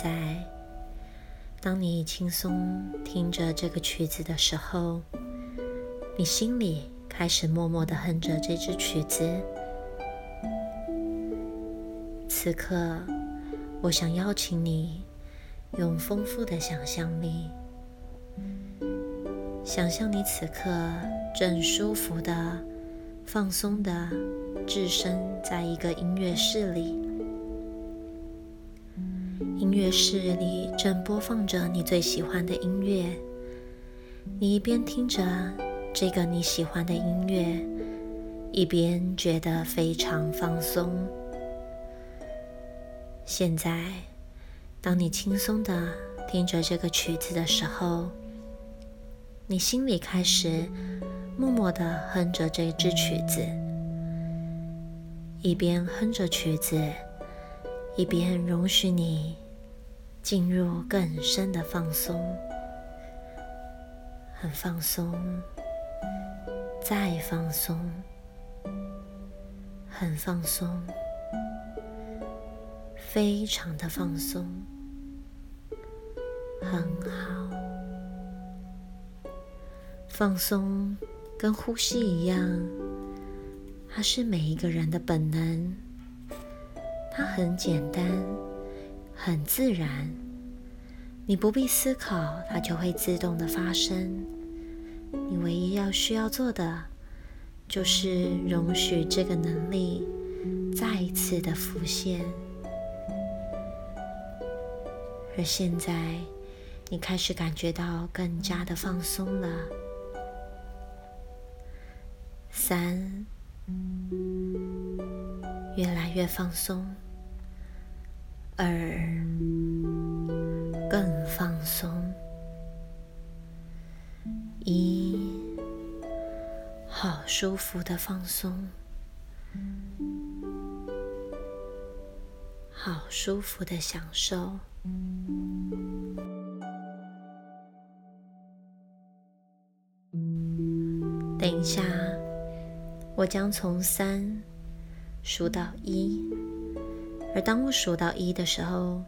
在，当你轻松听着这个曲子的时候，你心里开始默默的哼着这支曲子。此刻，我想邀请你用丰富的想象力，想象你此刻正舒服的、放松的置身在一个音乐室里。音乐室里正播放着你最喜欢的音乐，你一边听着这个你喜欢的音乐，一边觉得非常放松。现在，当你轻松的听着这个曲子的时候，你心里开始默默的哼着这支曲子，一边哼着曲子，一边容许你。进入更深的放松，很放松，再放松，很放松，非常的放松，很好。放松跟呼吸一样，它是每一个人的本能，它很简单。很自然，你不必思考，它就会自动的发生。你唯一要需要做的，就是容许这个能力再一次的浮现。而现在，你开始感觉到更加的放松了。三，越来越放松。二，更放松。一，好舒服的放松，好舒服的享受。等一下，我将从三数到一。而当我数到一的时候，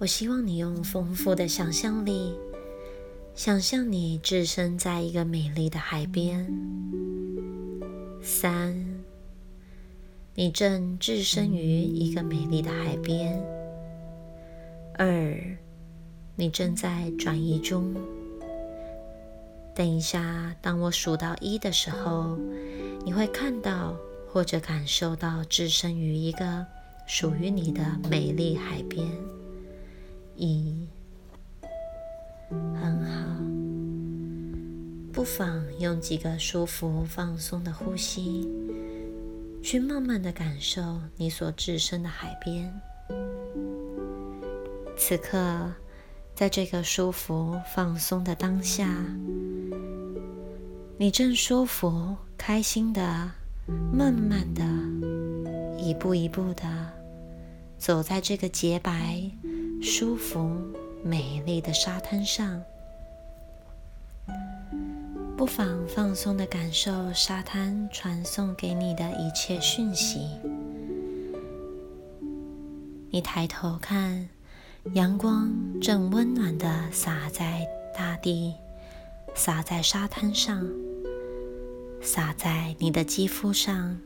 我希望你用丰富的想象力，想象你置身在一个美丽的海边。三，你正置身于一个美丽的海边。二，你正在转移中。等一下，当我数到一的时候，你会看到或者感受到置身于一个。属于你的美丽海边，一很好。不妨用几个舒服放松的呼吸，去慢慢的感受你所置身的海边。此刻，在这个舒服放松的当下，你正舒服、开心的，慢慢的，一步一步的。走在这个洁白、舒服、美丽的沙滩上，不妨放松的感受沙滩传送给你的一切讯息。你抬头看，阳光正温暖的洒在大地，洒在沙滩上，洒在你的肌肤上，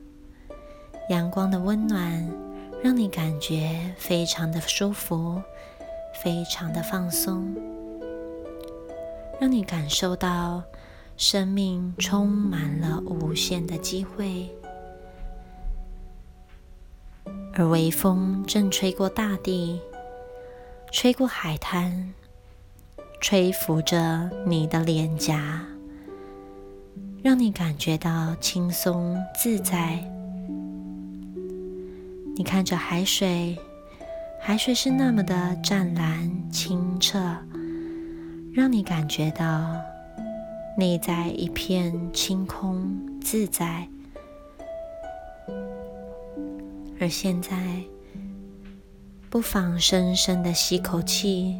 阳光的温暖。让你感觉非常的舒服，非常的放松，让你感受到生命充满了无限的机会。而微风正吹过大地，吹过海滩，吹拂着你的脸颊，让你感觉到轻松自在。你看着海水，海水是那么的湛蓝清澈，让你感觉到内在一片清空自在。而现在，不妨深深的吸口气，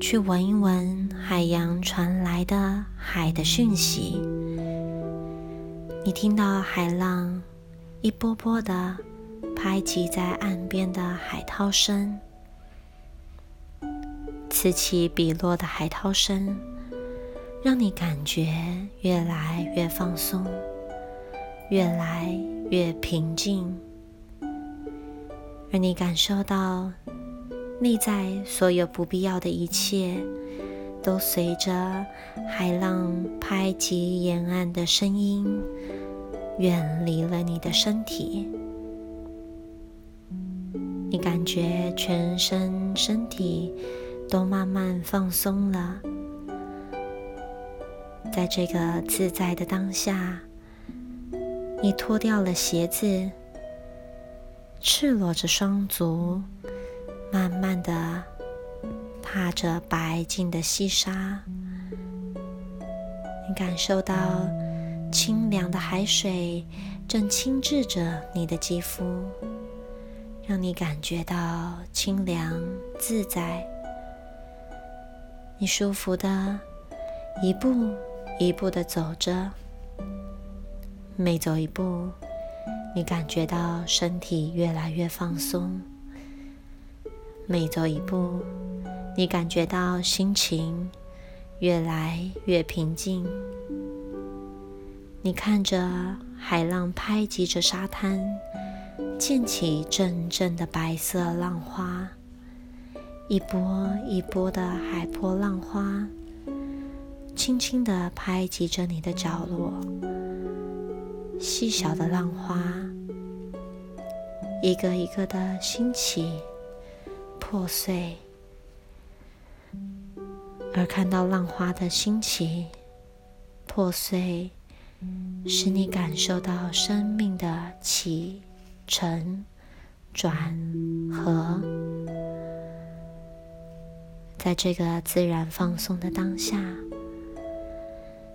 去闻一闻海洋传来的海的讯息。你听到海浪一波波的。拍击在岸边的海涛声，此起彼落的海涛声，让你感觉越来越放松，越来越平静，而你感受到内在所有不必要的一切，都随着海浪拍击沿岸的声音，远离了你的身体。你感觉全身身体都慢慢放松了，在这个自在的当下，你脱掉了鞋子，赤裸着双足，慢慢的踏着白净的细沙，你感受到清凉的海水正轻置着你的肌肤。让你感觉到清凉自在，你舒服的一步一步的走着，每走一步，你感觉到身体越来越放松；每走一步，你感觉到心情越来越平静。你看着海浪拍击着沙滩。溅起阵阵的白色浪花，一波一波的海波浪花，轻轻地拍击着你的角落。细小的浪花，一个一个的兴起、破碎，而看到浪花的兴起、破碎，使你感受到生命的起。沉、转、合，在这个自然放松的当下，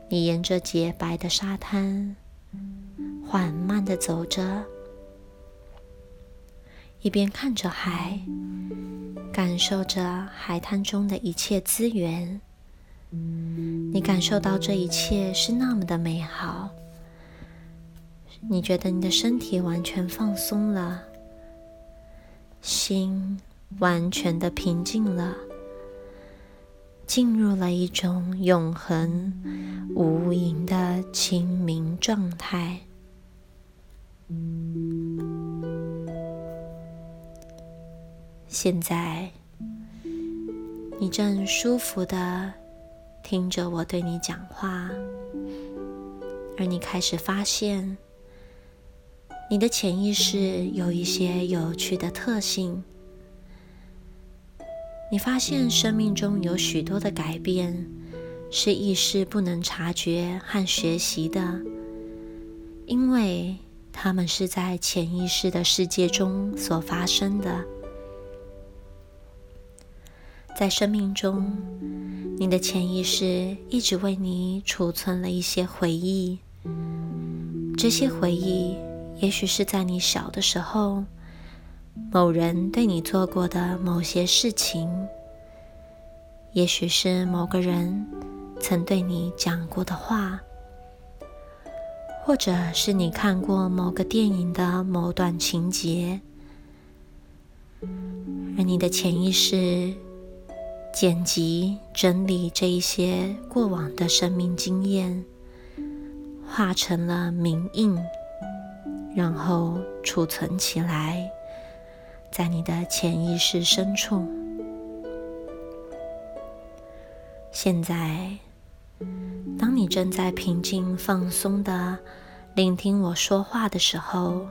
你沿着洁白的沙滩缓慢的走着，一边看着海，感受着海滩中的一切资源。你感受到这一切是那么的美好。你觉得你的身体完全放松了，心完全的平静了，进入了一种永恒无垠的清明状态。现在，你正舒服的听着我对你讲话，而你开始发现。你的潜意识有一些有趣的特性。你发现生命中有许多的改变是意识不能察觉和学习的，因为它们是在潜意识的世界中所发生的。在生命中，你的潜意识一直为你储存了一些回忆，这些回忆。也许是在你小的时候，某人对你做过的某些事情；也许是某个人曾对你讲过的话，或者是你看过某个电影的某段情节，而你的潜意识剪辑整理这一些过往的生命经验，化成了铭印。然后储存起来，在你的潜意识深处。现在，当你正在平静放松的聆听我说话的时候，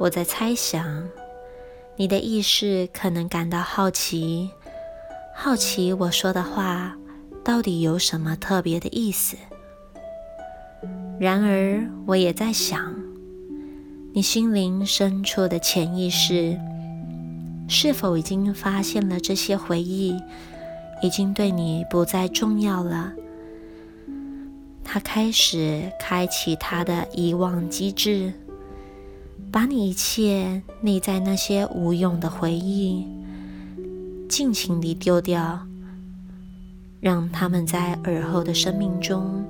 我在猜想，你的意识可能感到好奇，好奇我说的话到底有什么特别的意思。然而，我也在想。你心灵深处的潜意识，是否已经发现了这些回忆已经对你不再重要了？它开始开启它的遗忘机制，把你一切内在那些无用的回忆尽情地丢掉，让他们在耳后的生命中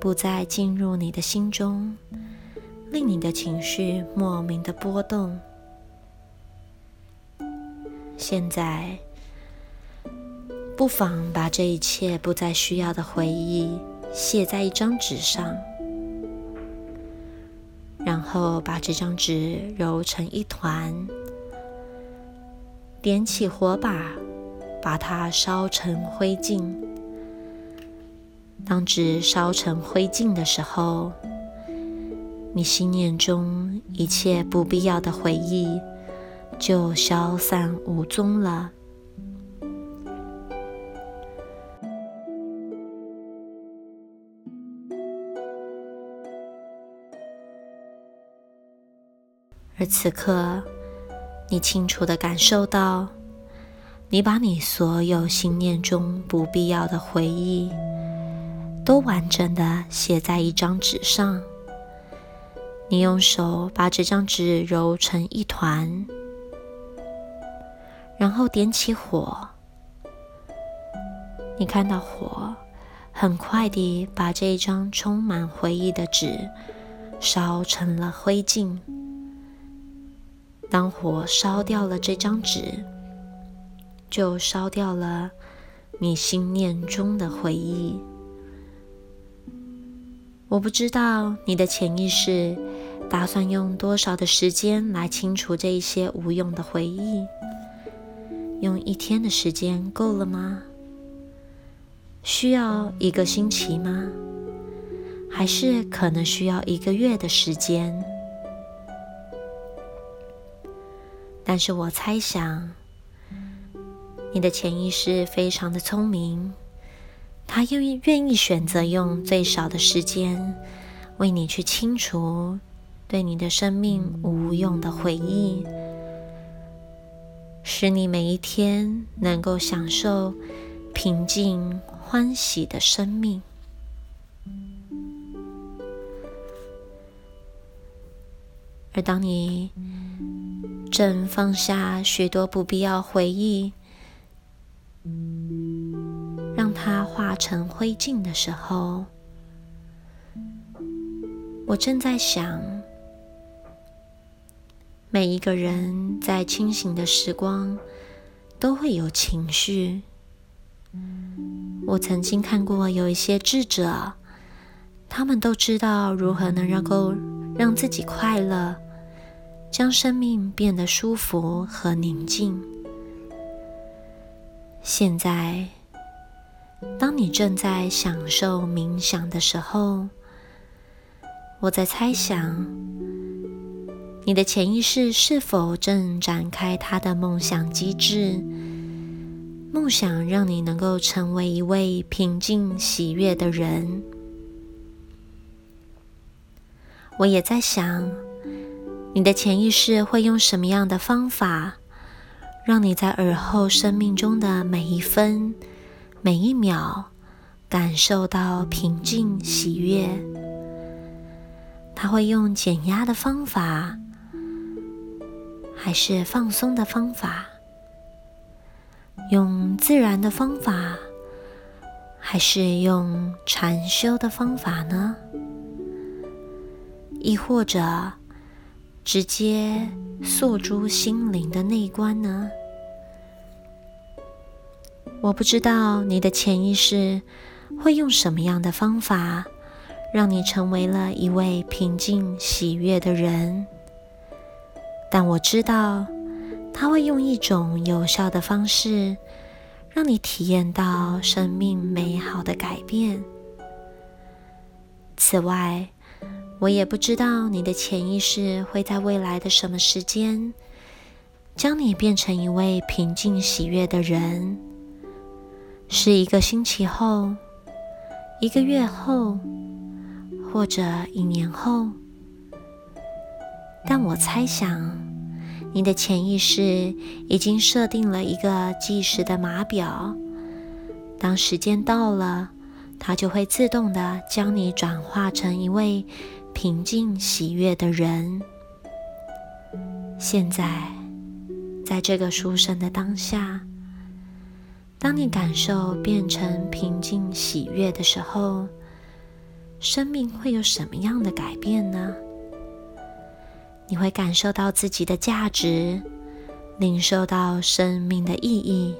不再进入你的心中。令你的情绪莫名的波动。现在，不妨把这一切不再需要的回忆写在一张纸上，然后把这张纸揉成一团，点起火把，把它烧成灰烬。当纸烧成灰烬的时候，你心念中一切不必要的回忆就消散无踪了。而此刻，你清楚的感受到，你把你所有心念中不必要的回忆，都完整的写在一张纸上。你用手把这张纸揉成一团，然后点起火。你看到火很快地把这一张充满回忆的纸烧成了灰烬。当火烧掉了这张纸，就烧掉了你心念中的回忆。我不知道你的潜意识打算用多少的时间来清除这一些无用的回忆。用一天的时间够了吗？需要一个星期吗？还是可能需要一个月的时间？但是我猜想，你的潜意识非常的聪明，他愿意愿意选择用最少的时间，为你去清除对你的生命无用的回忆，使你每一天能够享受平静欢喜的生命。而当你正放下许多不必要回忆，让它化成灰烬的时候，我正在想，每一个人在清醒的时光都会有情绪。我曾经看过有一些智者，他们都知道如何能够让自己快乐。将生命变得舒服和宁静。现在，当你正在享受冥想的时候，我在猜想，你的潜意识是否正展开它的梦想机制，梦想让你能够成为一位平静喜悦的人。我也在想。你的潜意识会用什么样的方法，让你在耳后生命中的每一分、每一秒感受到平静喜悦？他会用减压的方法，还是放松的方法？用自然的方法，还是用禅修的方法呢？亦或者？直接诉诸心灵的内观呢？我不知道你的潜意识会用什么样的方法，让你成为了一位平静喜悦的人。但我知道，他会用一种有效的方式，让你体验到生命美好的改变。此外，我也不知道你的潜意识会在未来的什么时间，将你变成一位平静喜悦的人，是一个星期后、一个月后，或者一年后。但我猜想，你的潜意识已经设定了一个计时的码表，当时间到了，它就会自动的将你转化成一位。平静喜悦的人，现在在这个书生的当下，当你感受变成平静喜悦的时候，生命会有什么样的改变呢？你会感受到自己的价值，领受到生命的意义，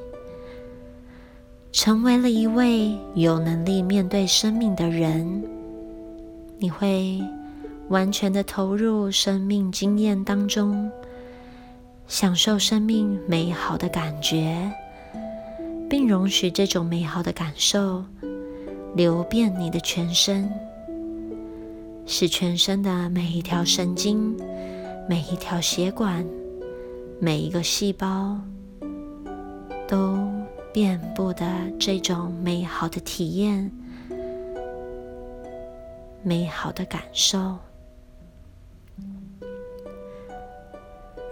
成为了一位有能力面对生命的人。你会完全的投入生命经验当中，享受生命美好的感觉，并容许这种美好的感受流遍你的全身，使全身的每一条神经、每一条血管、每一个细胞都遍布的这种美好的体验。美好的感受，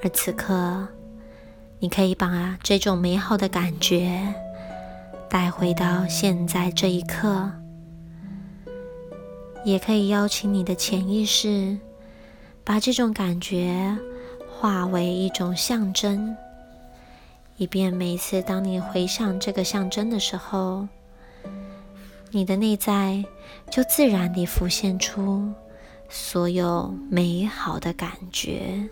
而此刻，你可以把这种美好的感觉带回到现在这一刻，也可以邀请你的潜意识把这种感觉化为一种象征，以便每次当你回想这个象征的时候。你的内在就自然地浮现出所有美好的感觉，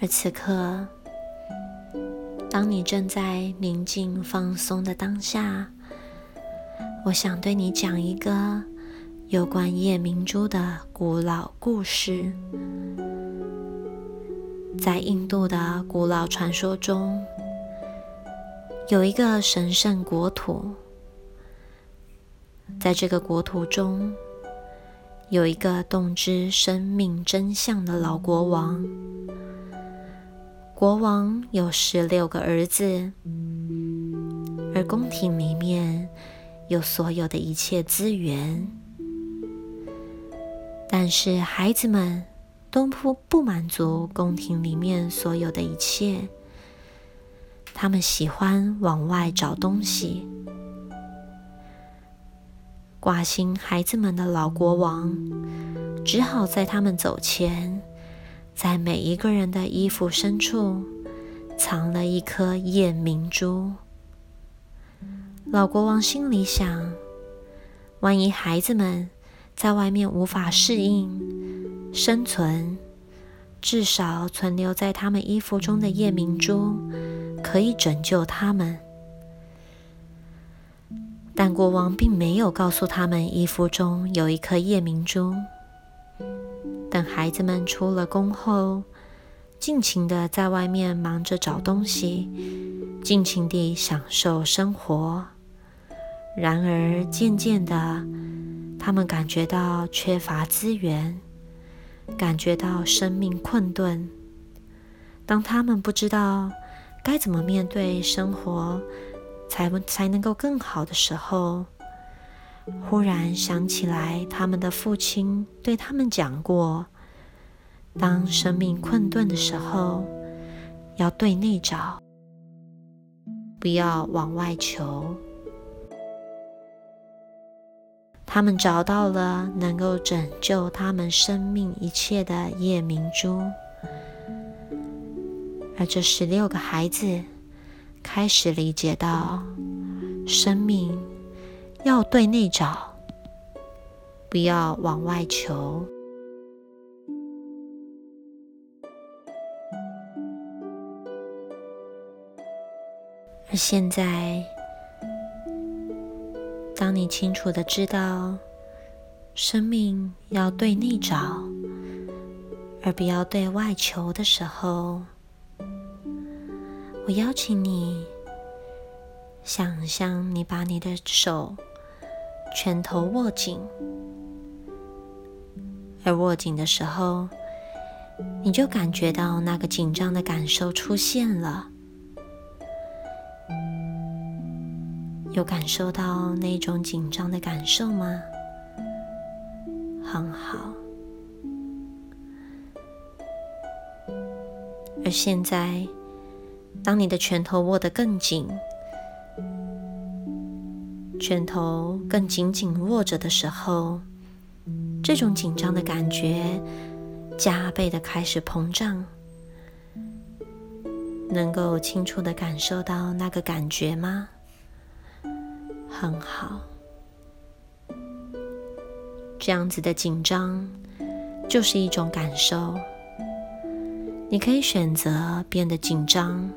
而此刻，当你正在宁静放松的当下，我想对你讲一个有关夜明珠的古老故事。在印度的古老传说中，有一个神圣国土。在这个国土中，有一个洞知生命真相的老国王。国王有十六个儿子，而宫廷里面有所有的一切资源，但是孩子们。都不不满足宫廷里面所有的一切，他们喜欢往外找东西。挂心孩子们的老国王，只好在他们走前，在每一个人的衣服深处藏了一颗夜明珠。老国王心里想：万一孩子们在外面无法适应，生存，至少存留在他们衣服中的夜明珠可以拯救他们。但国王并没有告诉他们衣服中有一颗夜明珠。等孩子们出了宫后，尽情的在外面忙着找东西，尽情地享受生活。然而，渐渐的，他们感觉到缺乏资源。感觉到生命困顿，当他们不知道该怎么面对生活，才才能够更好的时候，忽然想起来，他们的父亲对他们讲过：当生命困顿的时候，要对内找，不要往外求。他们找到了能够拯救他们生命一切的夜明珠，而这十六个孩子开始理解到，生命要对内找，不要往外求。而现在。当你清楚的知道生命要对内找，而不要对外求的时候，我邀请你想象你把你的手拳头握紧，而握紧的时候，你就感觉到那个紧张的感受出现了。有感受到那种紧张的感受吗？很好。而现在，当你的拳头握得更紧，拳头更紧紧握着的时候，这种紧张的感觉加倍的开始膨胀。能够清楚的感受到那个感觉吗？很好，这样子的紧张就是一种感受。你可以选择变得紧张，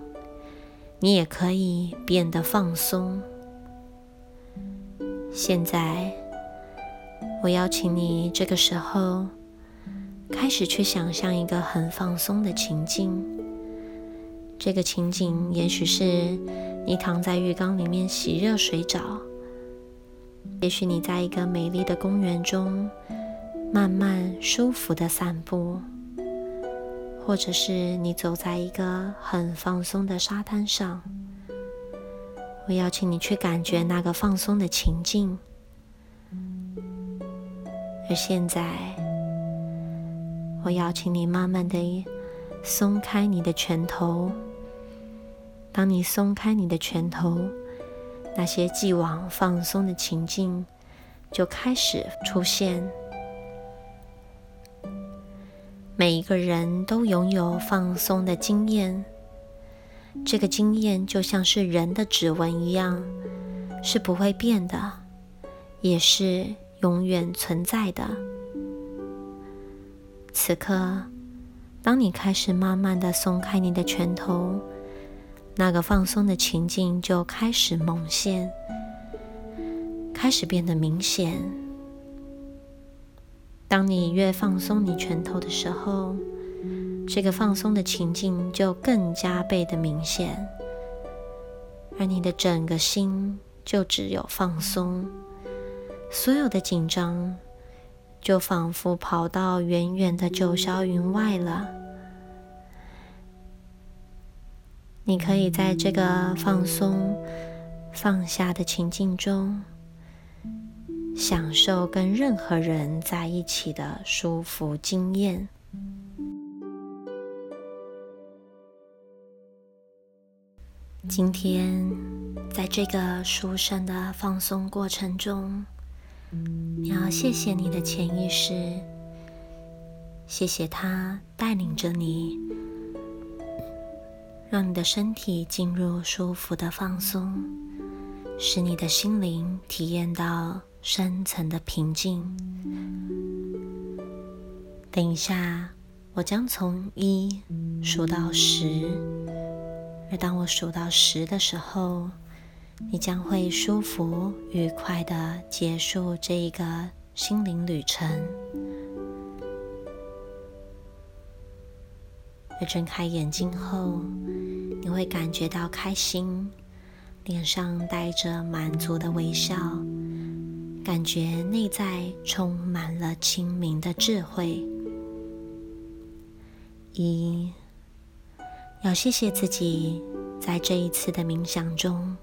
你也可以变得放松。现在，我邀请你这个时候开始去想象一个很放松的情境。这个情景也许是你躺在浴缸里面洗热水澡，也许你在一个美丽的公园中慢慢舒服的散步。或者是你走在一个很放松的沙滩上，我邀请你去感觉那个放松的情境。而现在，我邀请你慢慢的松开你的拳头。当你松开你的拳头，那些既往放松的情境就开始出现。每一个人都拥有放松的经验，这个经验就像是人的指纹一样，是不会变的，也是永远存在的。此刻，当你开始慢慢的松开你的拳头，那个放松的情境就开始猛现，开始变得明显。当你越放松你拳头的时候，这个放松的情境就更加倍的明显，而你的整个心就只有放松，所有的紧张就仿佛跑到远远的九霄云外了。你可以在这个放松、放下的情境中。享受跟任何人在一起的舒服经验。今天，在这个舒身的放松过程中，你要谢谢你的潜意识，谢谢它带领着你，让你的身体进入舒服的放松，使你的心灵体验到。深层的平静。等一下，我将从一数到十，而当我数到十的时候，你将会舒服愉快的结束这一个心灵旅程。而睁开眼睛后，你会感觉到开心，脸上带着满足的微笑。感觉内在充满了清明的智慧。一，要谢谢自己，在这一次的冥想中，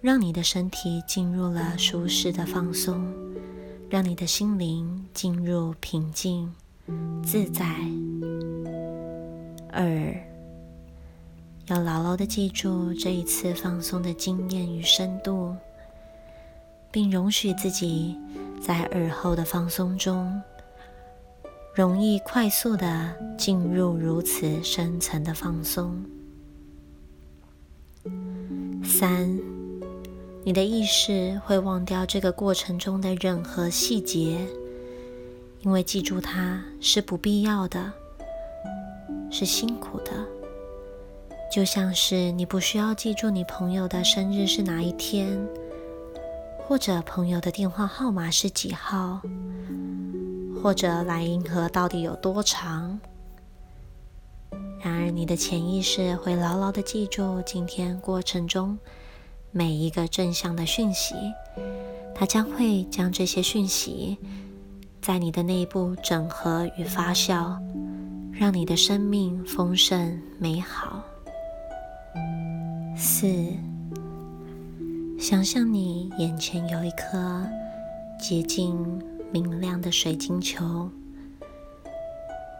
让你的身体进入了舒适的放松，让你的心灵进入平静自在。二，要牢牢的记住这一次放松的经验与深度。并容许自己在耳后的放松中，容易快速的进入如此深层的放松。三，你的意识会忘掉这个过程中的任何细节，因为记住它是不必要的，是辛苦的。就像是你不需要记住你朋友的生日是哪一天。或者朋友的电话号码是几号？或者来银河到底有多长？然而，你的潜意识会牢牢的记住今天过程中每一个正向的讯息，它将会将这些讯息在你的内部整合与发酵，让你的生命丰盛美好。四。想象你眼前有一颗洁净明亮的水晶球，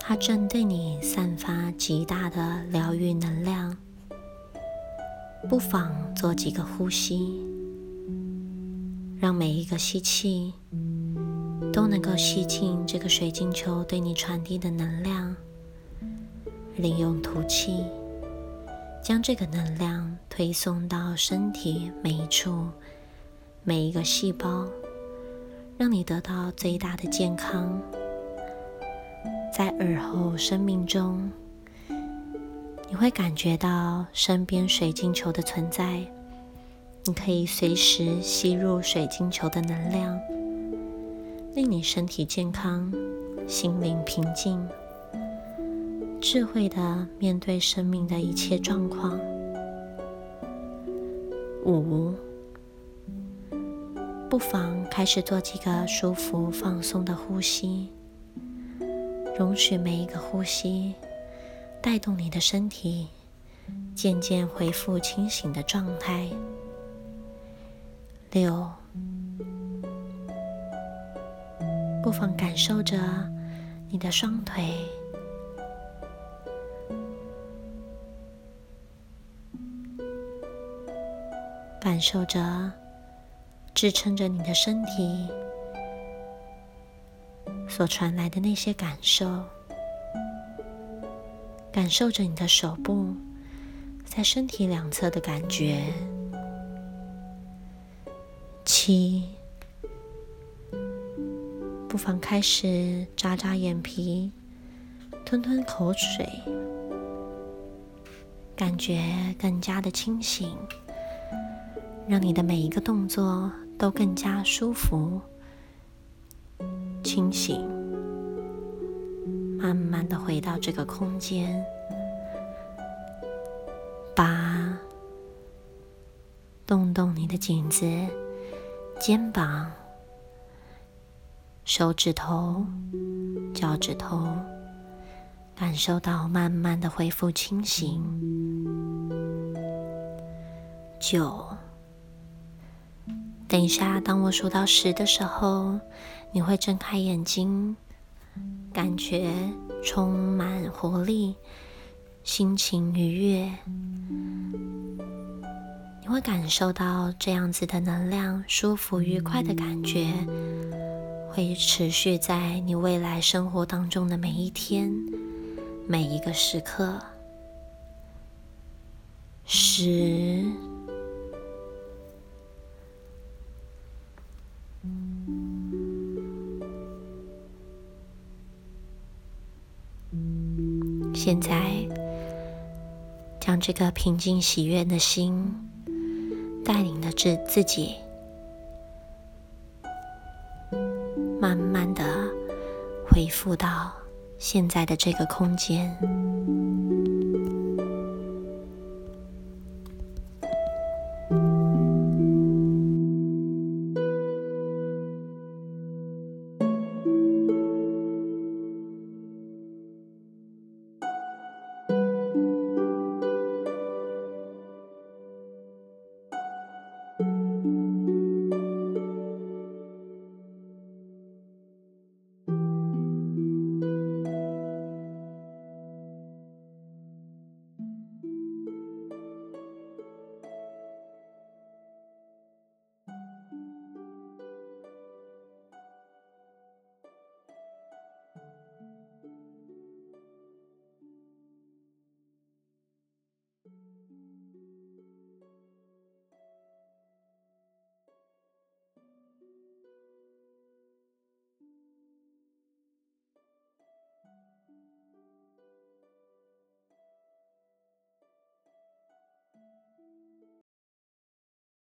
它正对你散发极大的疗愈能量。不妨做几个呼吸，让每一个吸气都能够吸进这个水晶球对你传递的能量，利用吐气。将这个能量推送到身体每一处、每一个细胞，让你得到最大的健康。在耳后生命中，你会感觉到身边水晶球的存在。你可以随时吸入水晶球的能量，令你身体健康、心灵平静、智慧的面对生命的一切状况。五，不妨开始做几个舒服、放松的呼吸，容许每一个呼吸带动你的身体渐渐恢复清醒的状态。六，不妨感受着你的双腿，感受着支撑着你的身体所传来的那些感受，感受着你的手部在身体两侧的感觉。七，不妨开始眨眨眼皮，吞吞口水，感觉更加的清醒，让你的每一个动作都更加舒服、清醒，慢慢的回到这个空间。八，动动你的颈子。肩膀、手指头、脚趾头，感受到慢慢的恢复清醒。九，等一下，当我数到十的时候，你会睁开眼睛，感觉充满活力，心情愉悦。你会感受到这样子的能量，舒服愉快的感觉，会持续在你未来生活当中的每一天、每一个时刻。十，现在将这个平静喜悦的心。带领着自自己，慢慢的恢复到现在的这个空间。